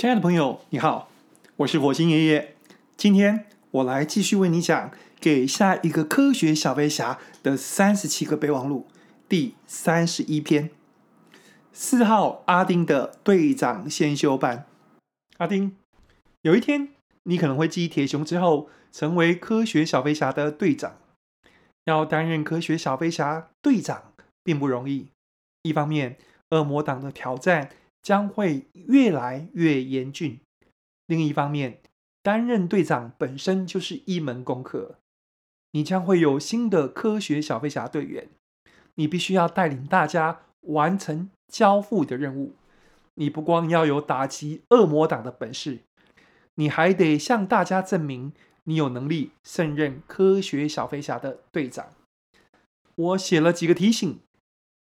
亲爱的朋友，你好，我是火星爷爷。今天我来继续为你讲《给下一个科学小飞侠的三十七个备忘录》第三十一篇：四号阿丁的队长先修班。阿丁，有一天你可能会继铁雄之后，成为科学小飞侠的队长。要担任科学小飞侠队长并不容易，一方面，恶魔党的挑战。将会越来越严峻。另一方面，担任队长本身就是一门功课。你将会有新的科学小飞侠队员，你必须要带领大家完成交付的任务。你不光要有打击恶魔党的本事，你还得向大家证明你有能力胜任科学小飞侠的队长。我写了几个提醒。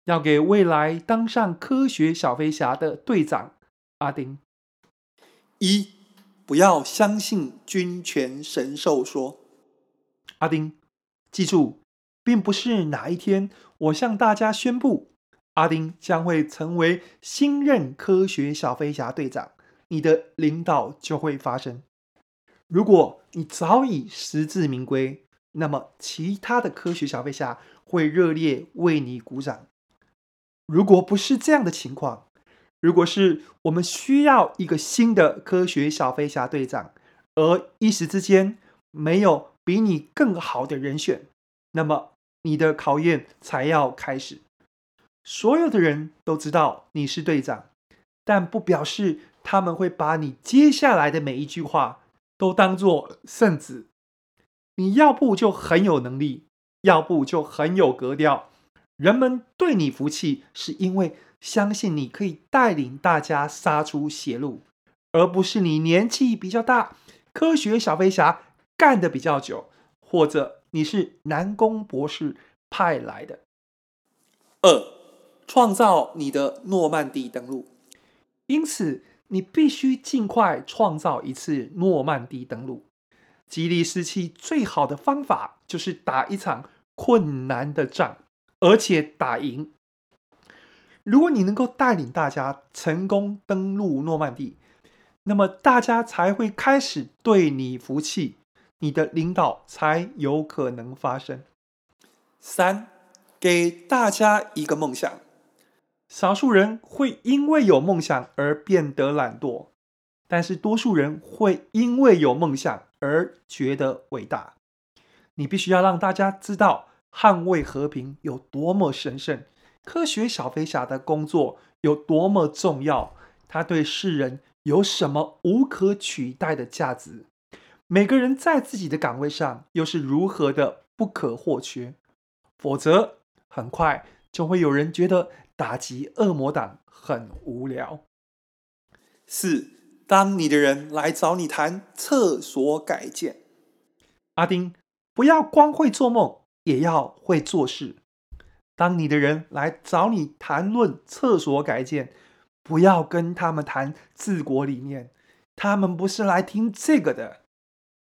要给未来当上科学小飞侠的队长阿丁。一，不要相信君权神授说。阿丁，记住，并不是哪一天我向大家宣布阿丁将会成为新任科学小飞侠队长，你的领导就会发生。如果你早已实至名归，那么其他的科学小飞侠会热烈为你鼓掌。如果不是这样的情况，如果是我们需要一个新的科学小飞侠队长，而一时之间没有比你更好的人选，那么你的考验才要开始。所有的人都知道你是队长，但不表示他们会把你接下来的每一句话都当作圣旨。你要不就很有能力，要不就很有格调。人们对你服气，是因为相信你可以带领大家杀出血路，而不是你年纪比较大，科学小飞侠干得比较久，或者你是南宫博士派来的。二，创造你的诺曼底登陆。因此，你必须尽快创造一次诺曼底登陆。激励士气最好的方法，就是打一场困难的仗。而且打赢。如果你能够带领大家成功登陆诺曼底，那么大家才会开始对你服气，你的领导才有可能发生。三，给大家一个梦想。少数人会因为有梦想而变得懒惰，但是多数人会因为有梦想而觉得伟大。你必须要让大家知道。捍卫和平有多么神圣，科学小飞侠的工作有多么重要，他对世人有什么无可取代的价值？每个人在自己的岗位上又是如何的不可或缺？否则，很快就会有人觉得打击恶魔党很无聊。四，当你的人来找你谈厕所改建，阿丁，不要光会做梦。也要会做事。当你的人来找你谈论厕所改建，不要跟他们谈治国理念，他们不是来听这个的。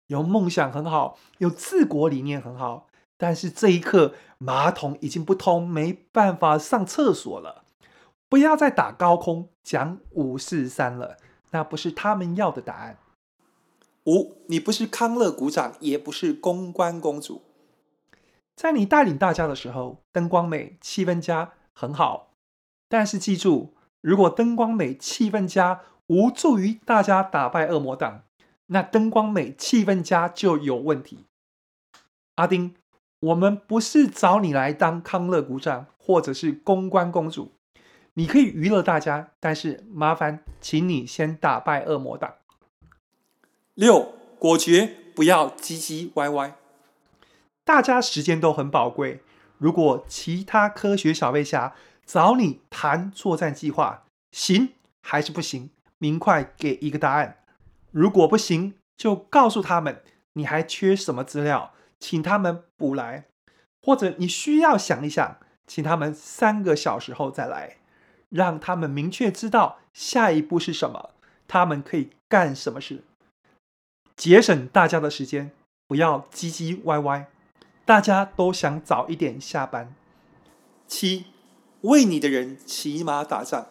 有梦想很好，有治国理念很好，但是这一刻马桶已经不通，没办法上厕所了。不要再打高空讲五四三了，那不是他们要的答案。五，你不是康乐股长，也不是公关公主。在你带领大家的时候，灯光美，气氛佳，很好。但是记住，如果灯光美，气氛佳无助于大家打败恶魔党，那灯光美，气氛佳就有问题。阿丁，我们不是找你来当康乐股长或者是公关公主，你可以娱乐大家，但是麻烦，请你先打败恶魔党。六，果决，不要唧唧歪歪。大家时间都很宝贵，如果其他科学小飞侠找你谈作战计划，行还是不行？明快给一个答案。如果不行，就告诉他们你还缺什么资料，请他们补来，或者你需要想一想，请他们三个小时后再来，让他们明确知道下一步是什么，他们可以干什么事，节省大家的时间，不要唧唧歪歪。大家都想早一点下班。七，为你的人骑马打仗。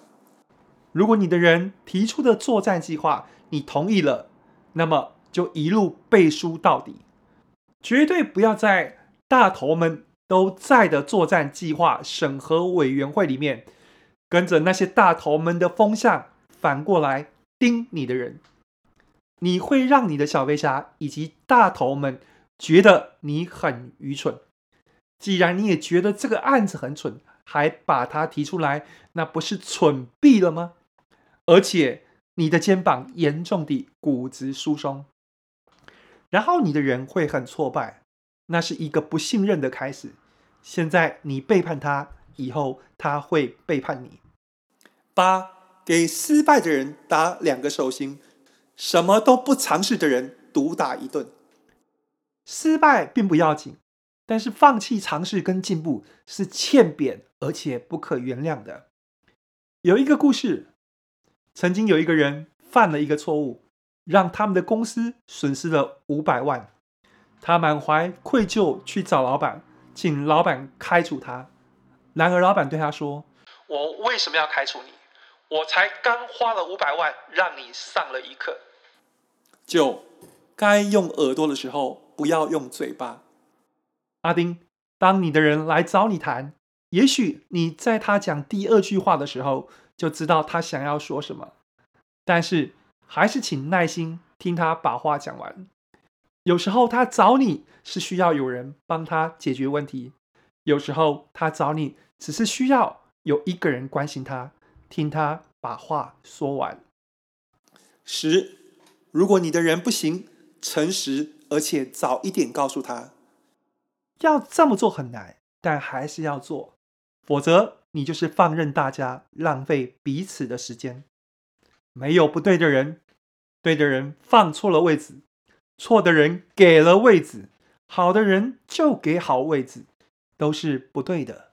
如果你的人提出的作战计划你同意了，那么就一路背书到底，绝对不要在大头们都在的作战计划审核委员会里面，跟着那些大头们的风向反过来盯你的人，你会让你的小飞侠以及大头们觉得你很愚蠢。既然你也觉得这个案子很蠢，还把它提出来，那不是蠢毙了吗？而且你的肩膀严重的骨质疏松，然后你的人会很挫败，那是一个不信任的开始。现在你背叛他，以后他会背叛你。八，给失败的人打两个手心，什么都不尝试的人毒打一顿。失败并不要紧。但是放弃尝试跟进步是欠扁而且不可原谅的。有一个故事，曾经有一个人犯了一个错误，让他们的公司损失了五百万。他满怀愧疚去找老板，请老板开除他。然而老板对他说：“我为什么要开除你？我才刚花了五百万让你上了一课。”九，该用耳朵的时候，不要用嘴巴。阿丁，当你的人来找你谈，也许你在他讲第二句话的时候就知道他想要说什么，但是还是请耐心听他把话讲完。有时候他找你是需要有人帮他解决问题，有时候他找你只是需要有一个人关心他，听他把话说完。十，如果你的人不行，诚实而且早一点告诉他。要这么做很难，但还是要做，否则你就是放任大家浪费彼此的时间。没有不对的人，对的人放错了位置，错的人给了位置，好的人就给好位置，都是不对的。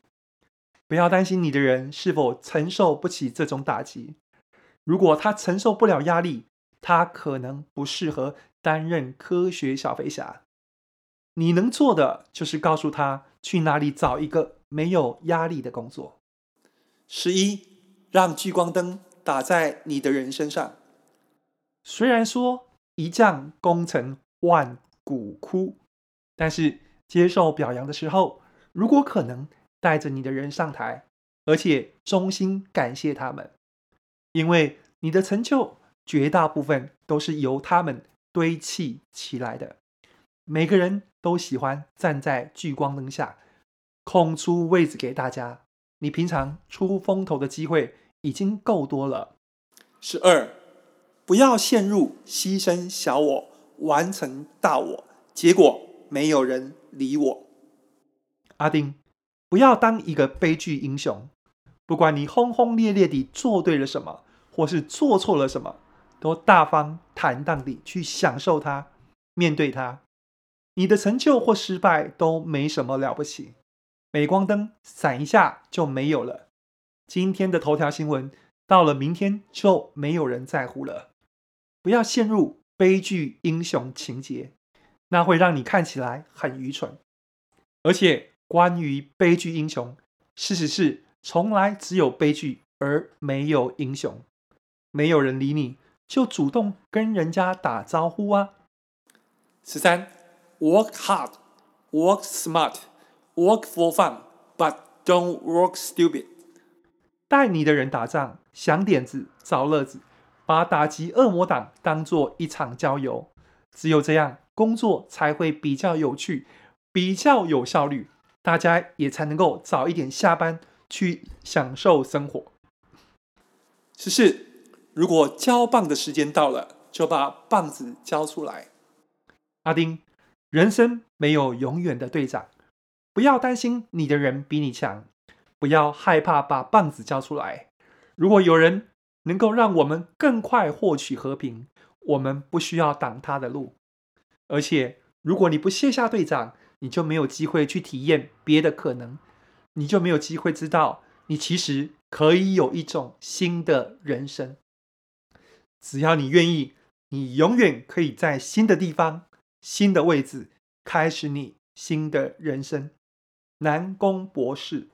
不要担心你的人是否承受不起这种打击。如果他承受不了压力，他可能不适合担任科学小飞侠。你能做的就是告诉他去哪里找一个没有压力的工作。十一，让聚光灯打在你的人身上。虽然说一将功成万骨枯，但是接受表扬的时候，如果可能，带着你的人上台，而且衷心感谢他们，因为你的成就绝大部分都是由他们堆砌起来的。每个人都喜欢站在聚光灯下，空出位置给大家。你平常出风头的机会已经够多了。十二，不要陷入牺牲小我，完成大我，结果没有人理我。阿丁，不要当一个悲剧英雄。不管你轰轰烈烈地做对了什么，或是做错了什么，都大方坦荡地去享受它，面对它。你的成就或失败都没什么了不起，镁光灯闪一下就没有了。今天的头条新闻到了明天就没有人在乎了。不要陷入悲剧英雄情节，那会让你看起来很愚蠢。而且，关于悲剧英雄，事实是从来只有悲剧而没有英雄。没有人理你，就主动跟人家打招呼啊。十三。Work hard, work smart, work for fun, but don't work stupid. 带你的人打仗，想点子，找乐子，把打击恶魔党当做一场郊游。只有这样，工作才会比较有趣，比较有效率，大家也才能够早一点下班去享受生活。十四，如果交棒的时间到了，就把棒子交出来。阿丁。人生没有永远的队长，不要担心你的人比你强，不要害怕把棒子交出来。如果有人能够让我们更快获取和平，我们不需要挡他的路。而且，如果你不卸下队长，你就没有机会去体验别的可能，你就没有机会知道你其实可以有一种新的人生。只要你愿意，你永远可以在新的地方。新的位置，开始你新的人生。南宫博士。